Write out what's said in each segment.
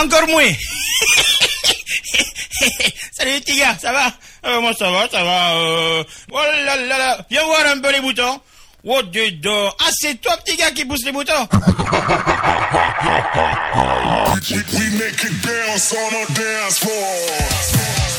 encore moins. Salut les petits gars, ça va? Euh, Moi ça va, ça va. Euh... Oh là là là, viens voir un peu les boutons. Oh dedans. Ah c'est toi petit gars qui pousse les boutons.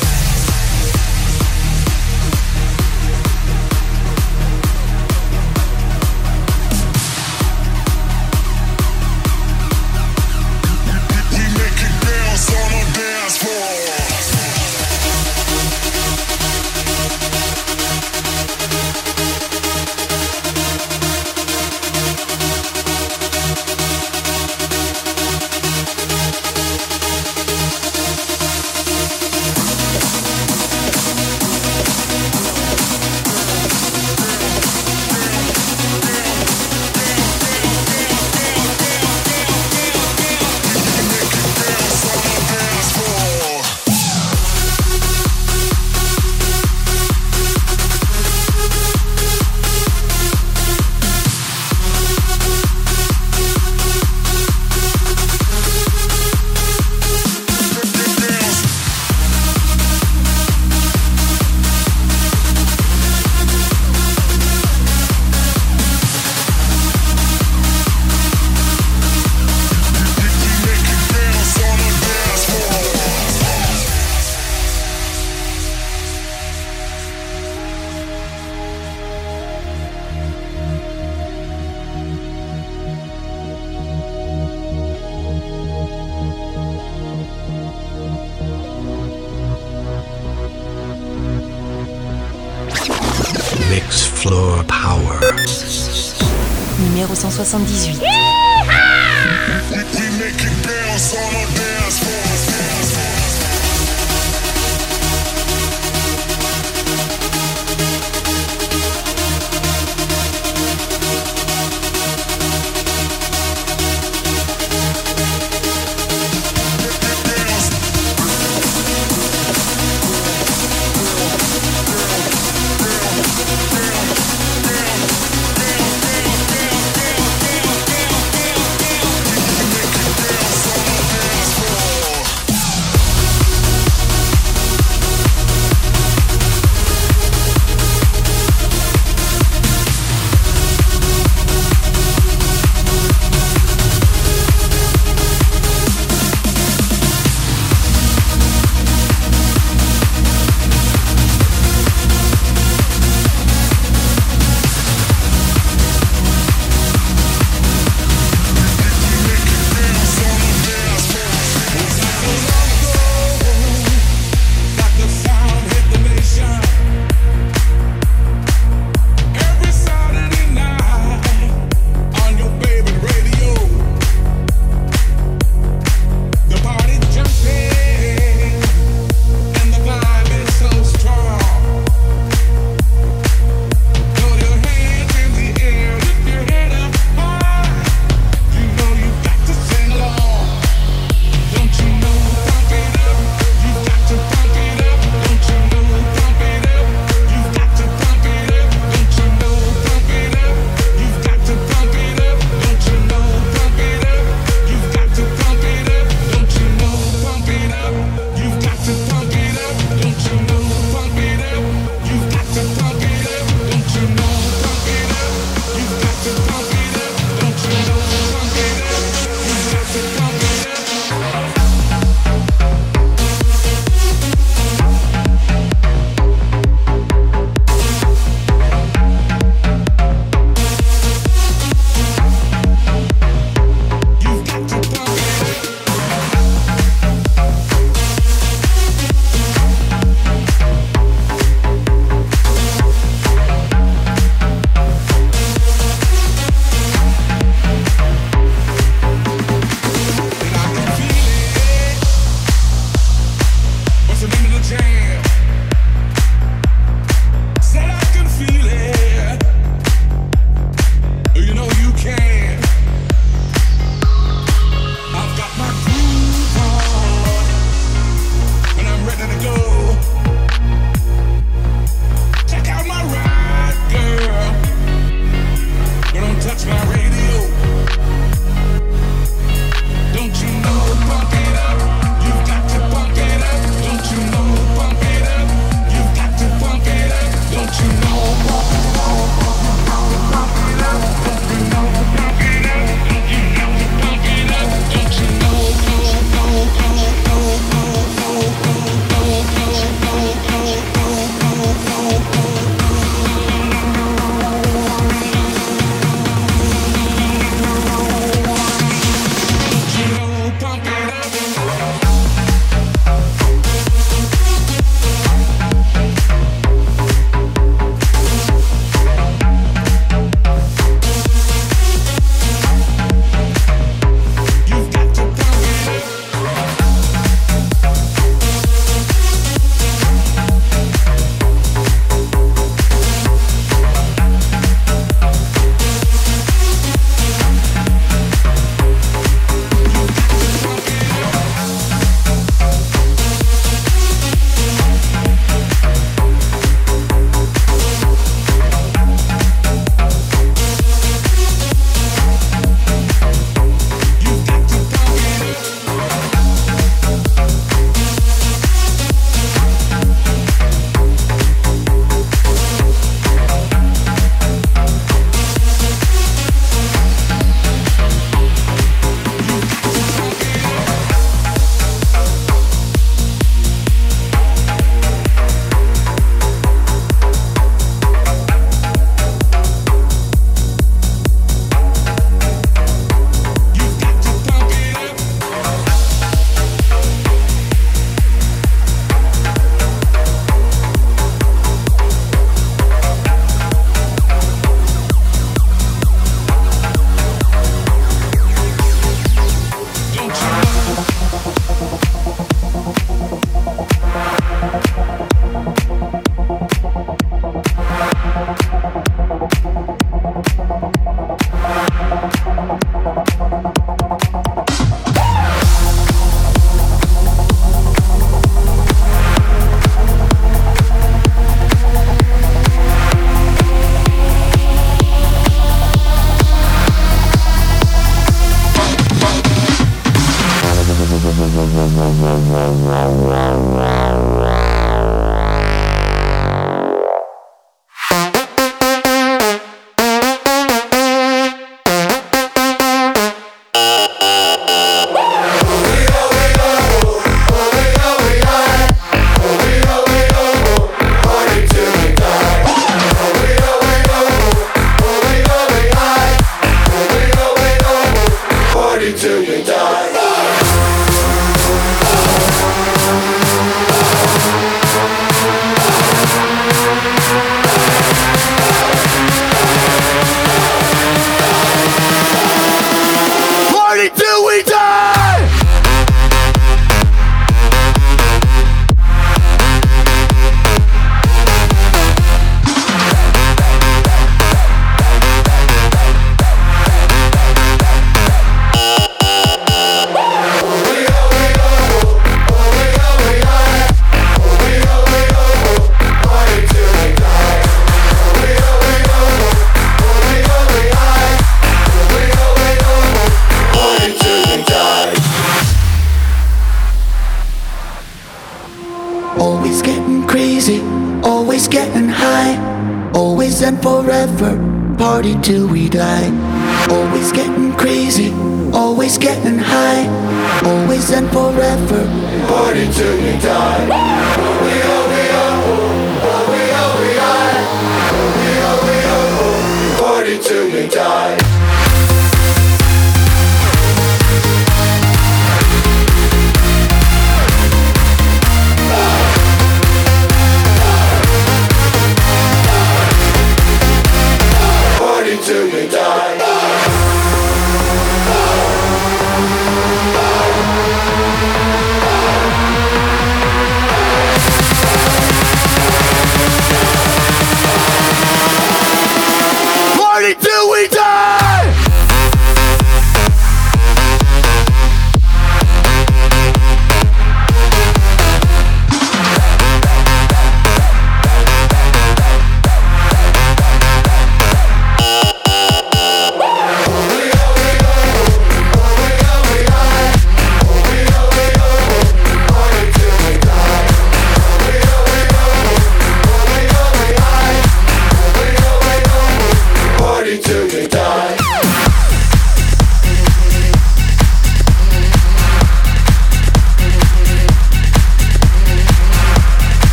78.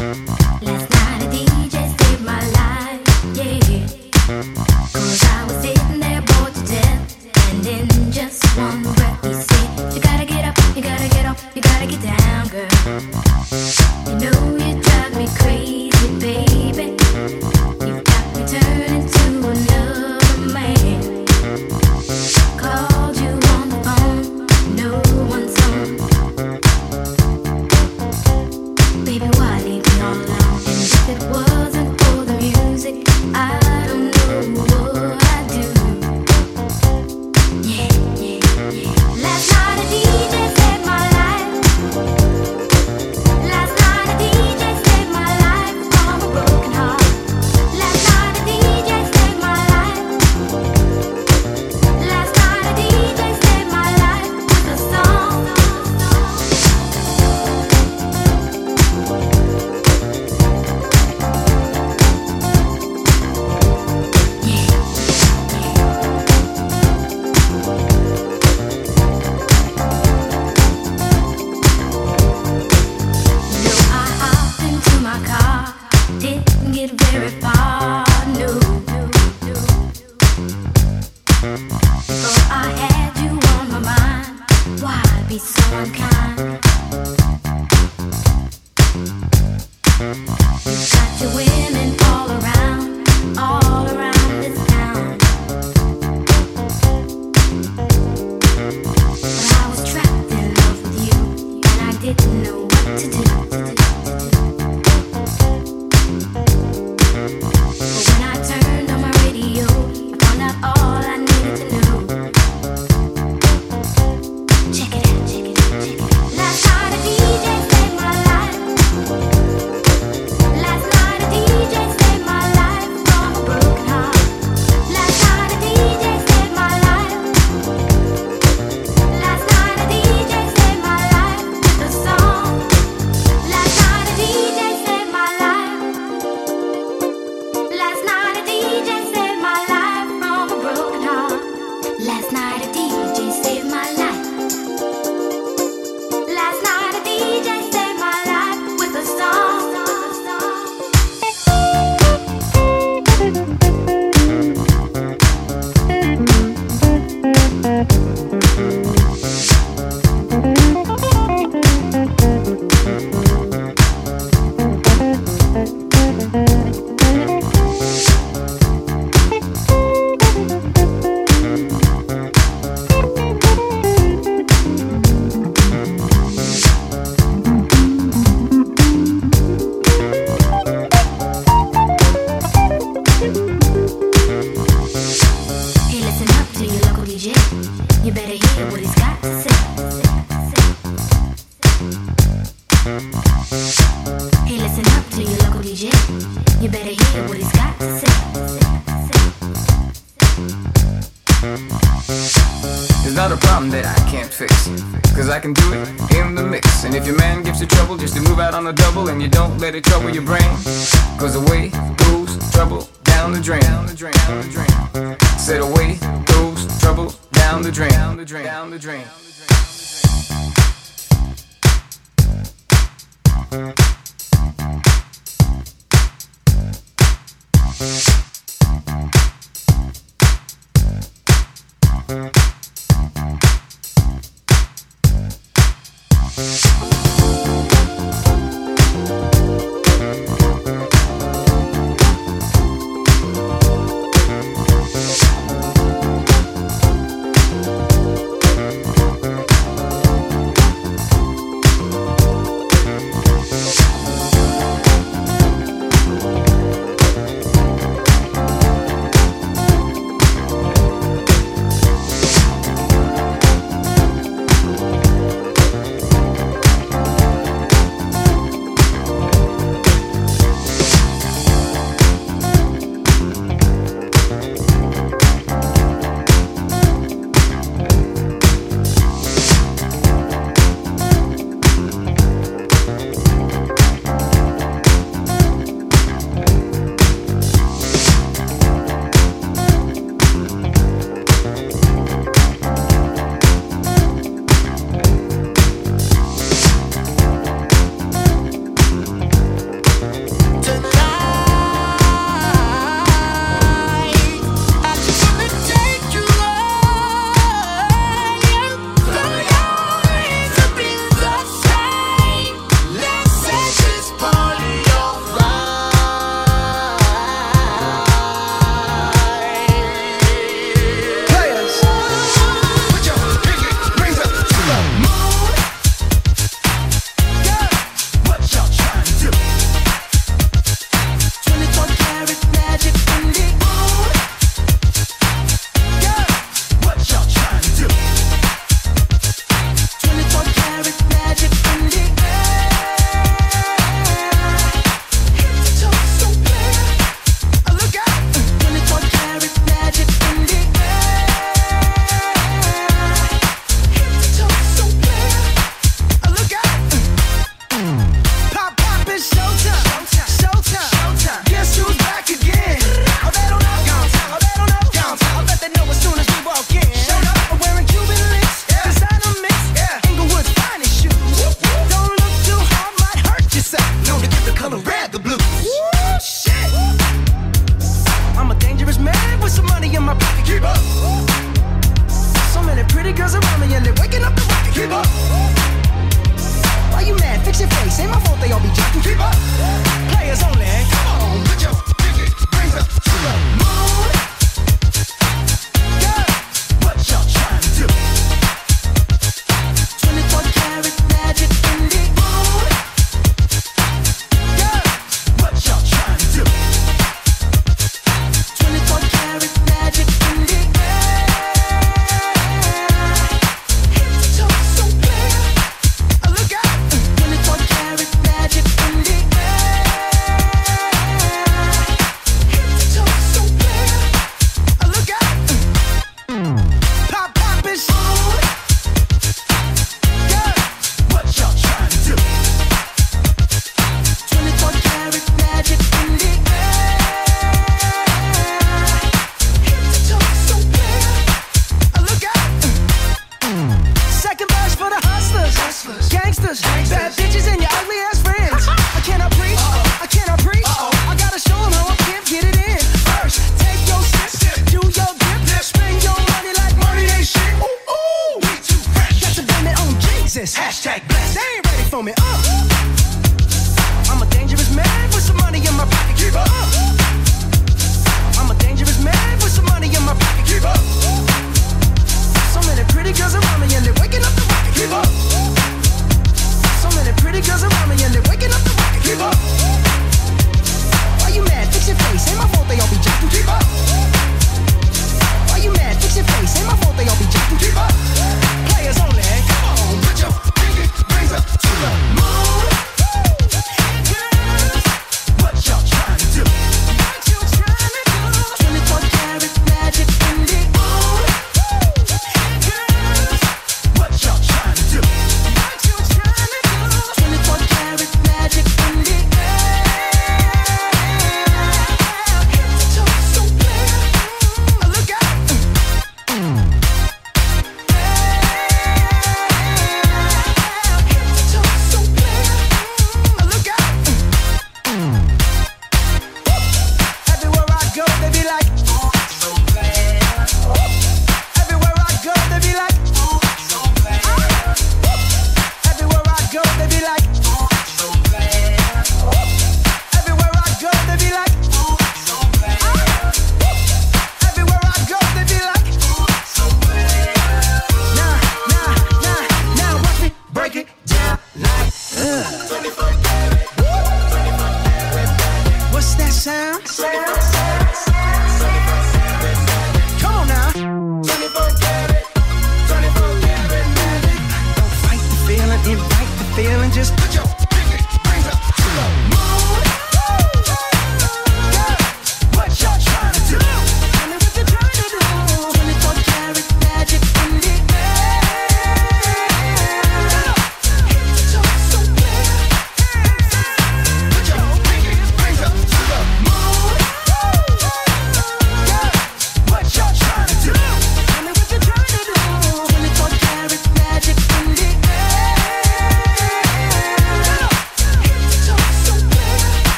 Mm-hmm.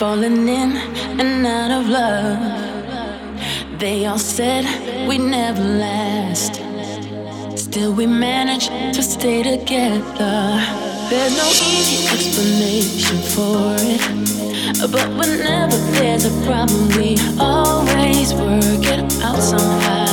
falling in and out of love. They all said we'd never last. Still, we managed to stay together. There's no easy explanation for it. But whenever there's a problem, we always work it out somehow.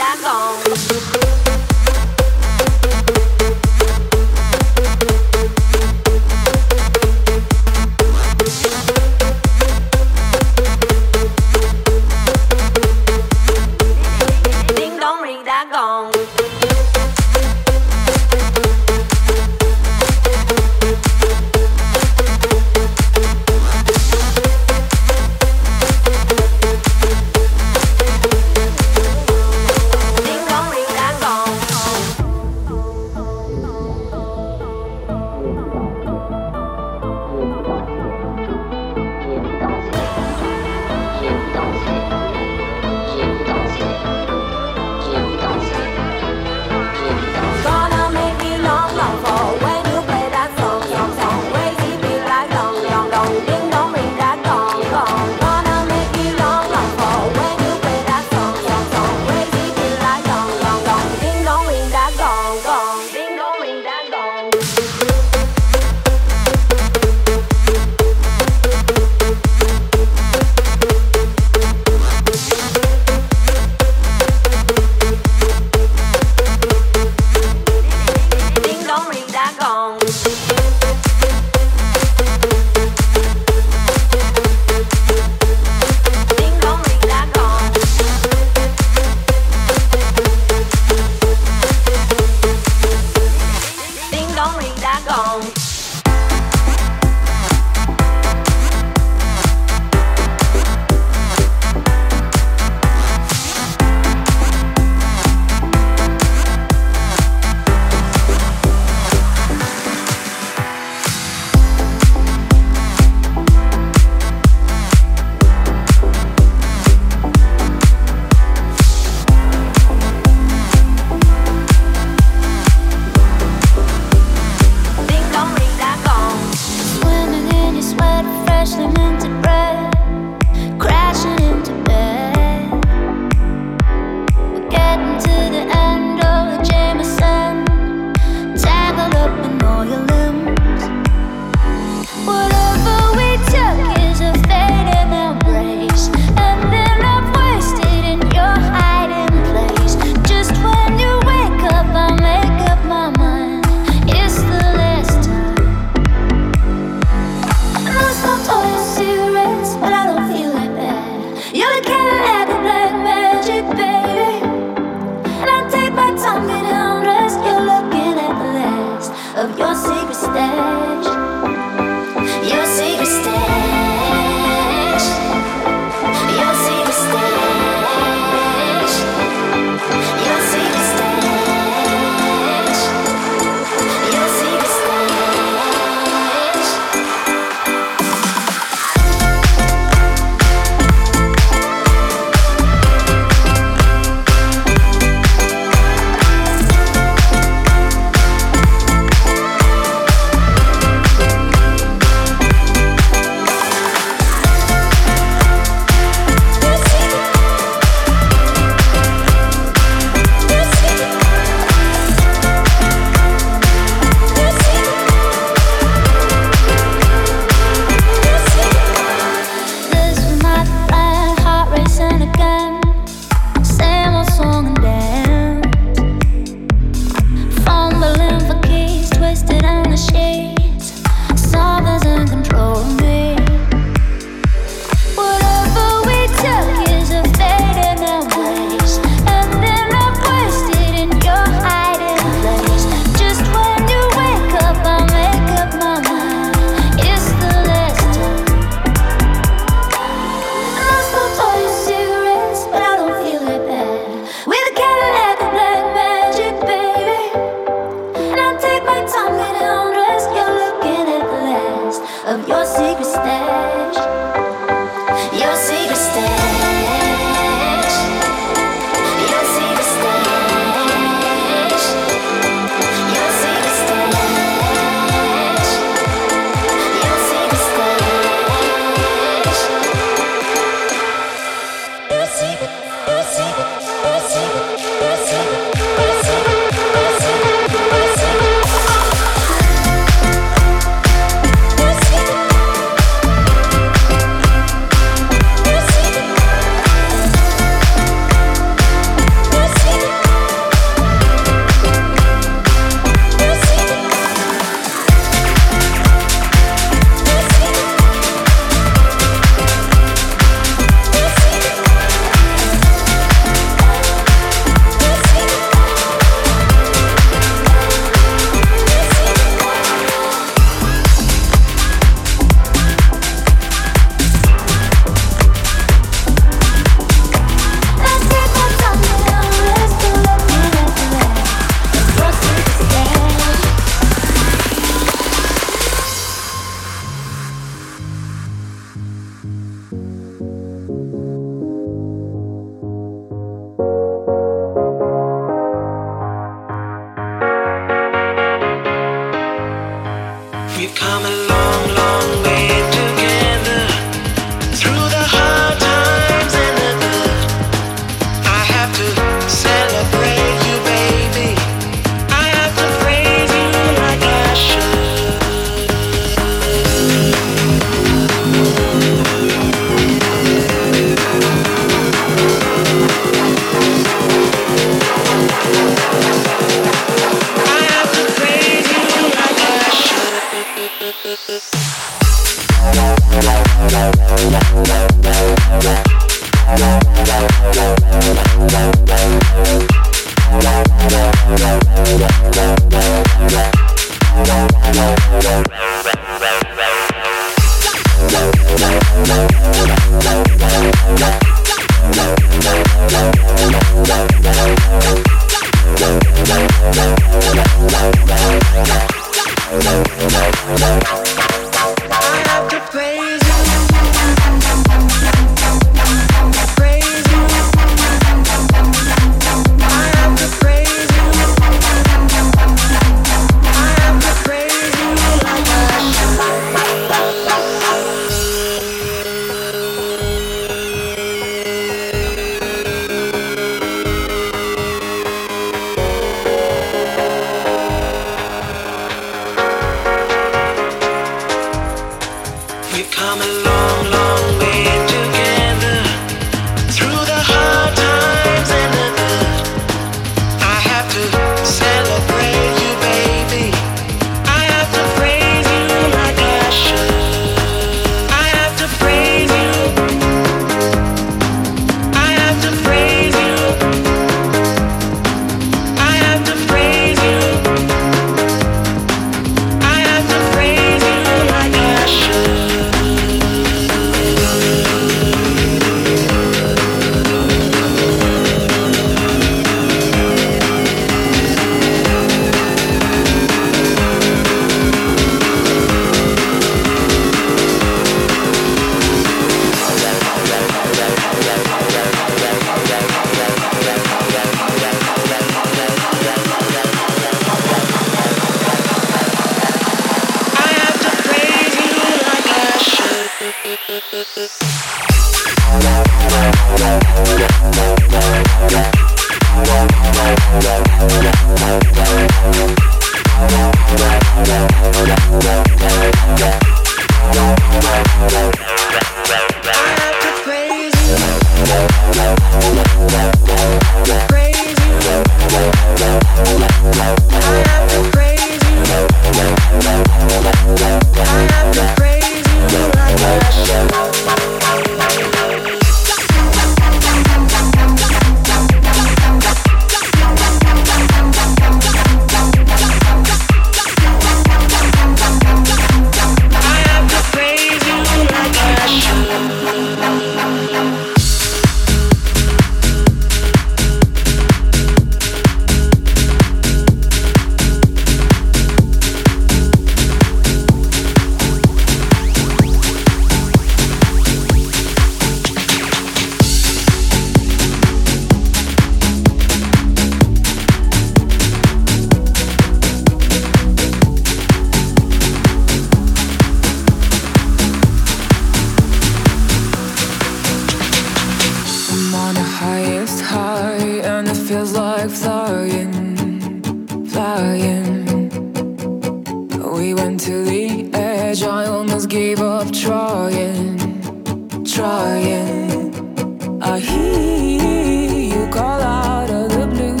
trying. I hear you call out of the blue.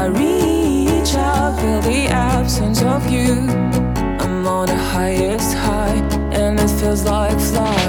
I reach out, feel the absence of you. I'm on the highest high, and it feels like flying.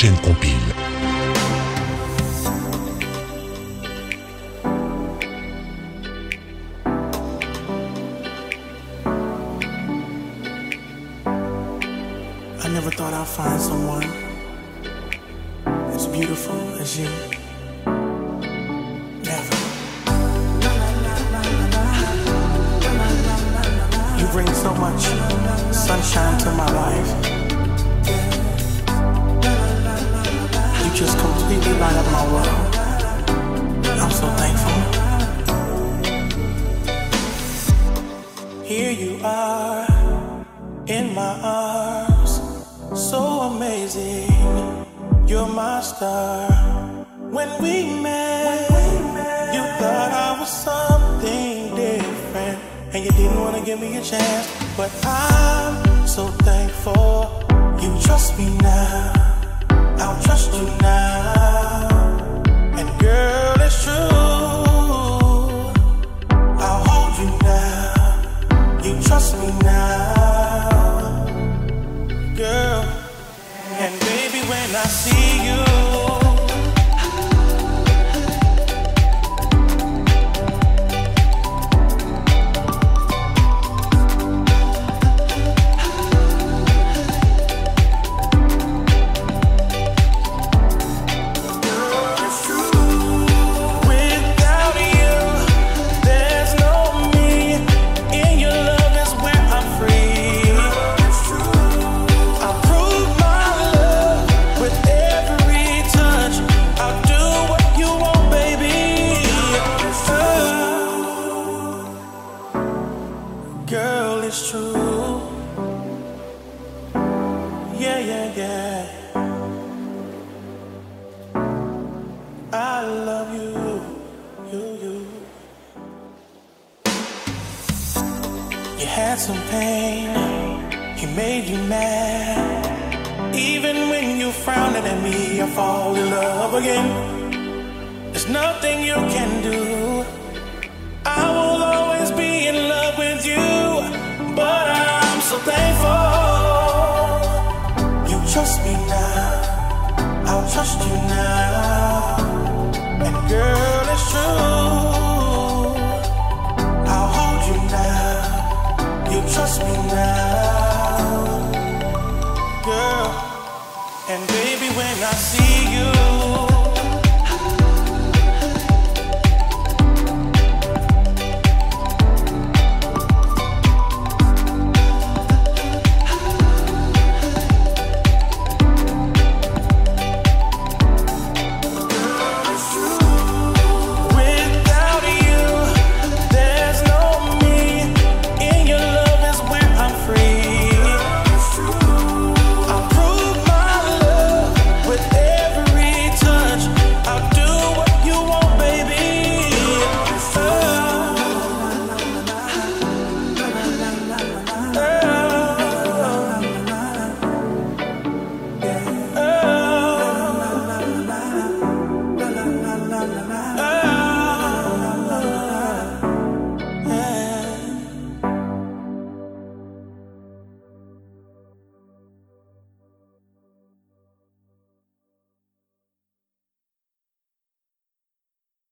chaîne Compi.